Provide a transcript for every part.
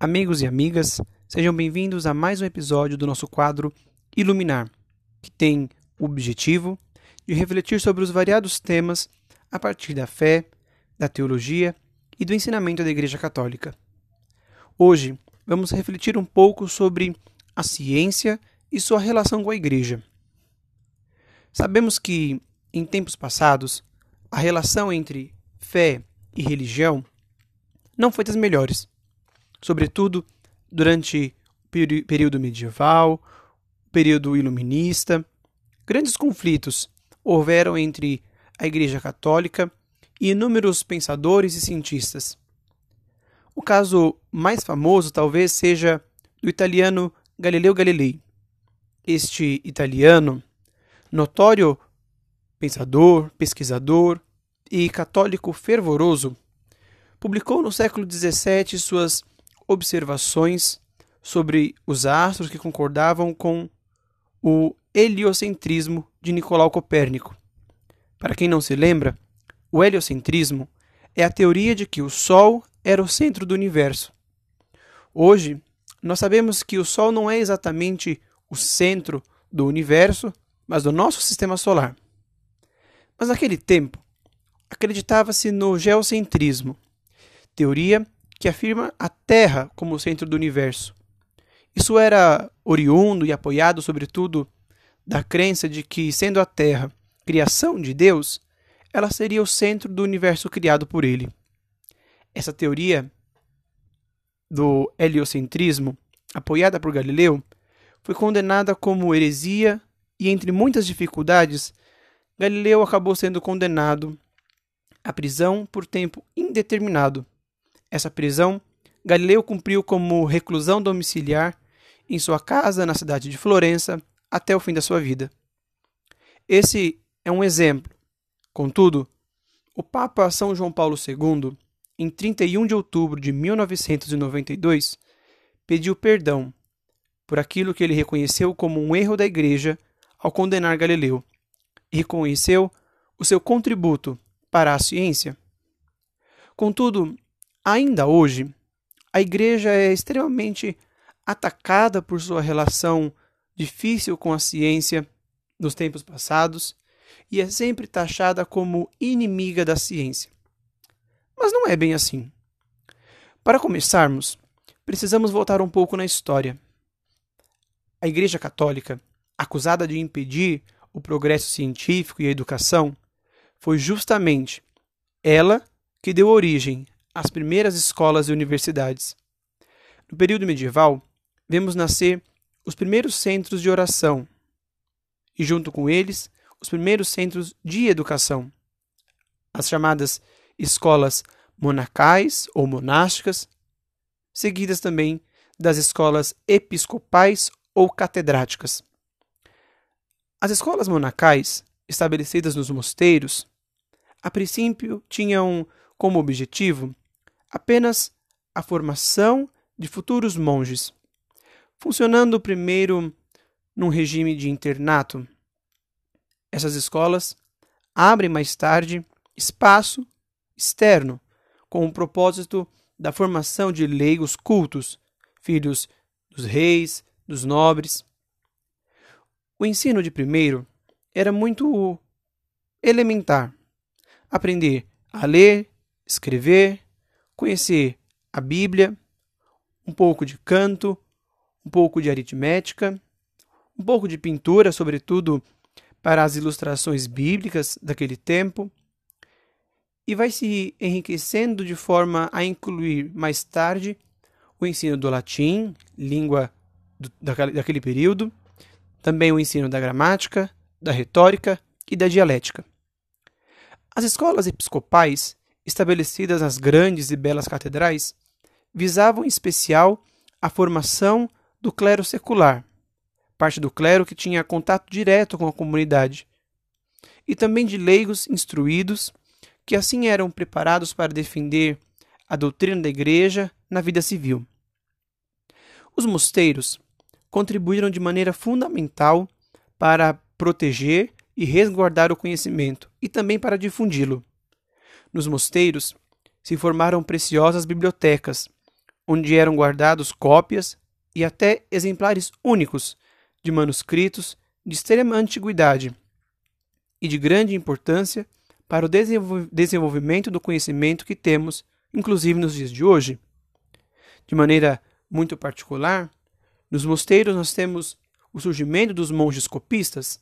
Amigos e amigas, sejam bem-vindos a mais um episódio do nosso quadro Iluminar, que tem o objetivo de refletir sobre os variados temas a partir da fé, da teologia e do ensinamento da Igreja Católica. Hoje vamos refletir um pouco sobre a ciência e sua relação com a Igreja. Sabemos que, em tempos passados, a relação entre fé e religião não foi das melhores sobretudo durante o período medieval, período iluminista. Grandes conflitos houveram entre a Igreja Católica e inúmeros pensadores e cientistas. O caso mais famoso talvez seja do italiano Galileu Galilei. Este italiano, notório pensador, pesquisador e católico fervoroso, publicou no século XVII suas observações sobre os astros que concordavam com o heliocentrismo de Nicolau Copérnico. Para quem não se lembra, o heliocentrismo é a teoria de que o Sol era o centro do universo. Hoje, nós sabemos que o Sol não é exatamente o centro do universo, mas do nosso sistema solar. Mas naquele tempo, acreditava-se no geocentrismo, teoria que afirma a Terra como centro do universo. Isso era oriundo e apoiado, sobretudo, da crença de que, sendo a Terra criação de Deus, ela seria o centro do universo criado por ele. Essa teoria do heliocentrismo, apoiada por Galileu, foi condenada como heresia e, entre muitas dificuldades, Galileu acabou sendo condenado à prisão por tempo indeterminado essa prisão, Galileu cumpriu como reclusão domiciliar em sua casa na cidade de Florença até o fim da sua vida. Esse é um exemplo. Contudo, o Papa São João Paulo II, em 31 de outubro de 1992, pediu perdão por aquilo que ele reconheceu como um erro da Igreja ao condenar Galileu e reconheceu o seu contributo para a ciência. Contudo, Ainda hoje, a igreja é extremamente atacada por sua relação difícil com a ciência nos tempos passados e é sempre taxada como inimiga da ciência. Mas não é bem assim. Para começarmos, precisamos voltar um pouco na história. A Igreja Católica, acusada de impedir o progresso científico e a educação, foi justamente ela que deu origem as primeiras escolas e universidades. No período medieval, vemos nascer os primeiros centros de oração e, junto com eles, os primeiros centros de educação, as chamadas escolas monacais ou monásticas, seguidas também das escolas episcopais ou catedráticas. As escolas monacais, estabelecidas nos mosteiros, a princípio tinham como objetivo apenas a formação de futuros monges, funcionando primeiro num regime de internato. Essas escolas abrem mais tarde espaço externo com o propósito da formação de leigos cultos, filhos dos reis, dos nobres. O ensino de primeiro era muito elementar. Aprender a ler, escrever, conhecer a Bíblia, um pouco de canto, um pouco de aritmética, um pouco de pintura, sobretudo para as ilustrações bíblicas daquele tempo, e vai se enriquecendo de forma a incluir mais tarde o ensino do latim, língua do, daquele período, também o ensino da gramática, da retórica e da dialética. As escolas episcopais estabelecidas nas grandes e belas catedrais, visavam em especial a formação do clero secular, parte do clero que tinha contato direto com a comunidade, e também de leigos instruídos, que assim eram preparados para defender a doutrina da Igreja na vida civil. Os mosteiros contribuíram de maneira fundamental para proteger e resguardar o conhecimento e também para difundi-lo. Nos mosteiros se formaram preciosas bibliotecas, onde eram guardados cópias e até exemplares únicos de manuscritos de extrema antiguidade e de grande importância para o desenvolvimento do conhecimento que temos, inclusive nos dias de hoje. De maneira muito particular, nos mosteiros nós temos o surgimento dos monges copistas,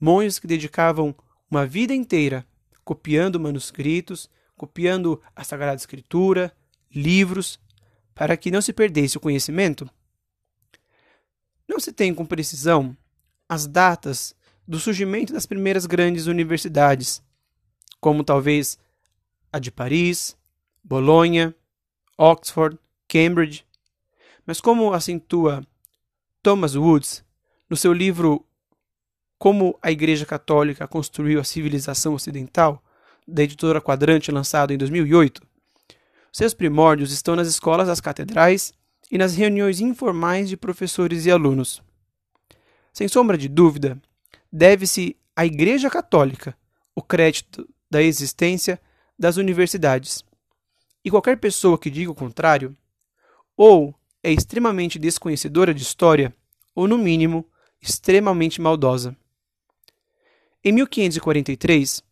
monges que dedicavam uma vida inteira copiando manuscritos, copiando a Sagrada Escritura, livros, para que não se perdesse o conhecimento. Não se tem com precisão as datas do surgimento das primeiras grandes universidades, como talvez a de Paris, Bolonha, Oxford, Cambridge, mas como acentua Thomas Woods no seu livro Como a Igreja Católica Construiu a Civilização Ocidental, da editora Quadrante, lançado em 2008, seus primórdios estão nas escolas das catedrais e nas reuniões informais de professores e alunos. Sem sombra de dúvida, deve-se à Igreja Católica o crédito da existência das universidades. E qualquer pessoa que diga o contrário, ou é extremamente desconhecedora de história, ou, no mínimo, extremamente maldosa. Em 1543,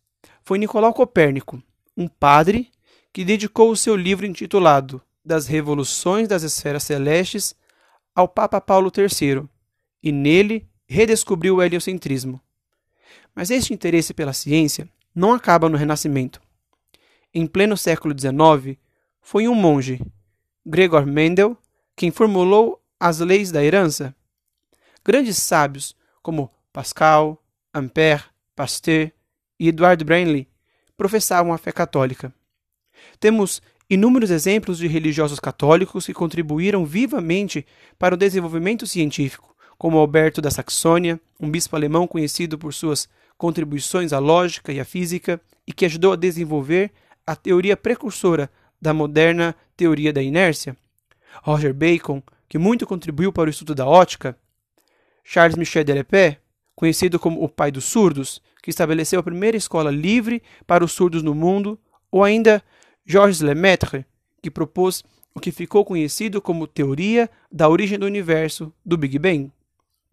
foi Nicolau Copérnico, um padre, que dedicou o seu livro intitulado Das Revoluções das Esferas Celestes ao Papa Paulo III, e nele redescobriu o heliocentrismo. Mas este interesse pela ciência não acaba no Renascimento. Em pleno século XIX, foi um monge, Gregor Mendel, quem formulou as leis da herança. Grandes sábios como Pascal, Ampère, Pasteur e Edward Branly professavam a fé católica. Temos inúmeros exemplos de religiosos católicos que contribuíram vivamente para o desenvolvimento científico, como Alberto da Saxônia, um bispo alemão conhecido por suas contribuições à lógica e à física e que ajudou a desenvolver a teoria precursora da moderna teoria da inércia. Roger Bacon, que muito contribuiu para o estudo da ótica. Charles Michel Delepé, conhecido como o pai dos surdos, que estabeleceu a primeira escola livre para os surdos no mundo, ou ainda Georges Lemaitre, que propôs o que ficou conhecido como teoria da origem do universo do Big Bang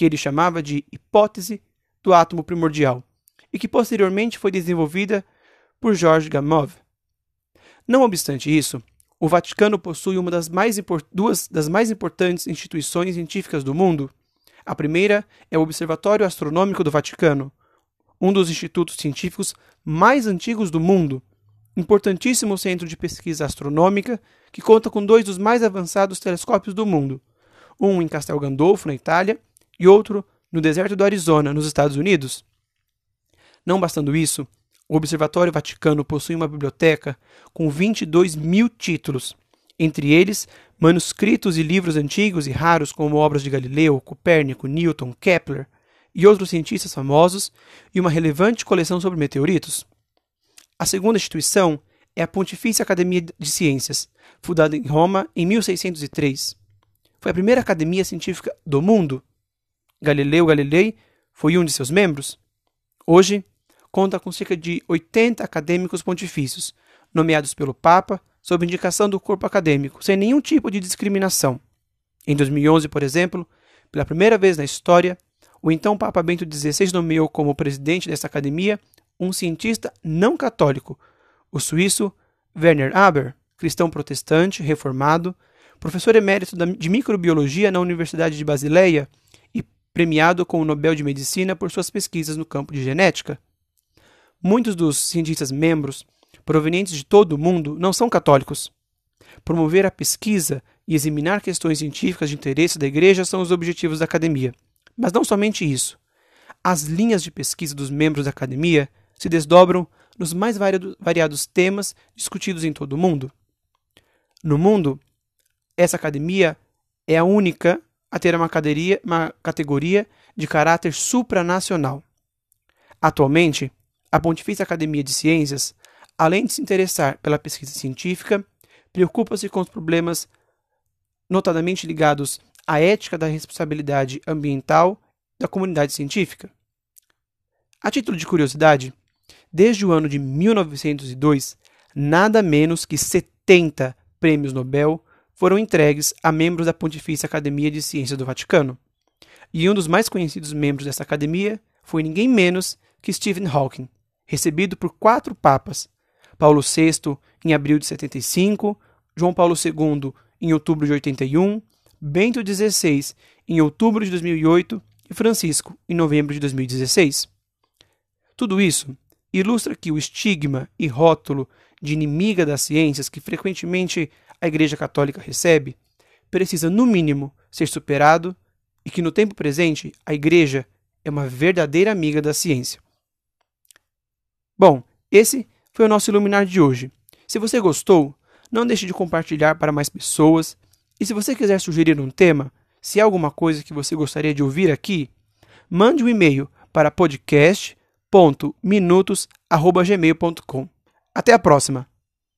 que ele chamava de hipótese do átomo primordial, e que posteriormente foi desenvolvida por George Gamow. Não obstante isso, o Vaticano possui uma das mais duas das mais importantes instituições científicas do mundo. A primeira é o Observatório Astronômico do Vaticano, um dos institutos científicos mais antigos do mundo, importantíssimo centro de pesquisa astronômica que conta com dois dos mais avançados telescópios do mundo, um em Castel Gandolfo, na Itália, e outro no deserto do Arizona, nos Estados Unidos. Não bastando isso, o Observatório Vaticano possui uma biblioteca com 22 mil títulos, entre eles manuscritos e livros antigos e raros como obras de Galileu, Copérnico, Newton, Kepler e outros cientistas famosos, e uma relevante coleção sobre meteoritos. A segunda instituição é a Pontifícia Academia de Ciências, fundada em Roma em 1603. Foi a primeira academia científica do mundo Galileu Galilei foi um de seus membros. Hoje, conta com cerca de 80 acadêmicos pontifícios, nomeados pelo Papa sob indicação do corpo acadêmico, sem nenhum tipo de discriminação. Em 2011, por exemplo, pela primeira vez na história, o então Papa Bento XVI nomeou como presidente desta academia um cientista não católico, o suíço Werner Haber, cristão protestante, reformado, professor emérito de microbiologia na Universidade de Basileia premiado com o Nobel de Medicina por suas pesquisas no campo de genética. Muitos dos cientistas membros, provenientes de todo o mundo, não são católicos. Promover a pesquisa e examinar questões científicas de interesse da Igreja são os objetivos da academia. Mas não somente isso. As linhas de pesquisa dos membros da academia se desdobram nos mais variados temas discutidos em todo o mundo. No mundo, essa academia é a única a ter uma, caderia, uma categoria de caráter supranacional. Atualmente, a Pontifícia Academia de Ciências, além de se interessar pela pesquisa científica, preocupa-se com os problemas notadamente ligados à ética da responsabilidade ambiental da comunidade científica. A título de curiosidade, desde o ano de 1902, nada menos que 70 prêmios Nobel foram entregues a membros da Pontifícia Academia de Ciências do Vaticano. E um dos mais conhecidos membros dessa academia foi ninguém menos que Stephen Hawking, recebido por quatro papas: Paulo VI em abril de 75, João Paulo II em outubro de 81, Bento XVI em outubro de 2008 e Francisco em novembro de 2016. Tudo isso ilustra que o estigma e rótulo de inimiga das ciências que frequentemente a Igreja Católica recebe precisa, no mínimo, ser superado e que no tempo presente a Igreja é uma verdadeira amiga da ciência. Bom, esse foi o nosso Iluminar de hoje. Se você gostou, não deixe de compartilhar para mais pessoas. E se você quiser sugerir um tema, se há alguma coisa que você gostaria de ouvir aqui, mande um e-mail para podcast.minutos.gmail.com. Até a próxima!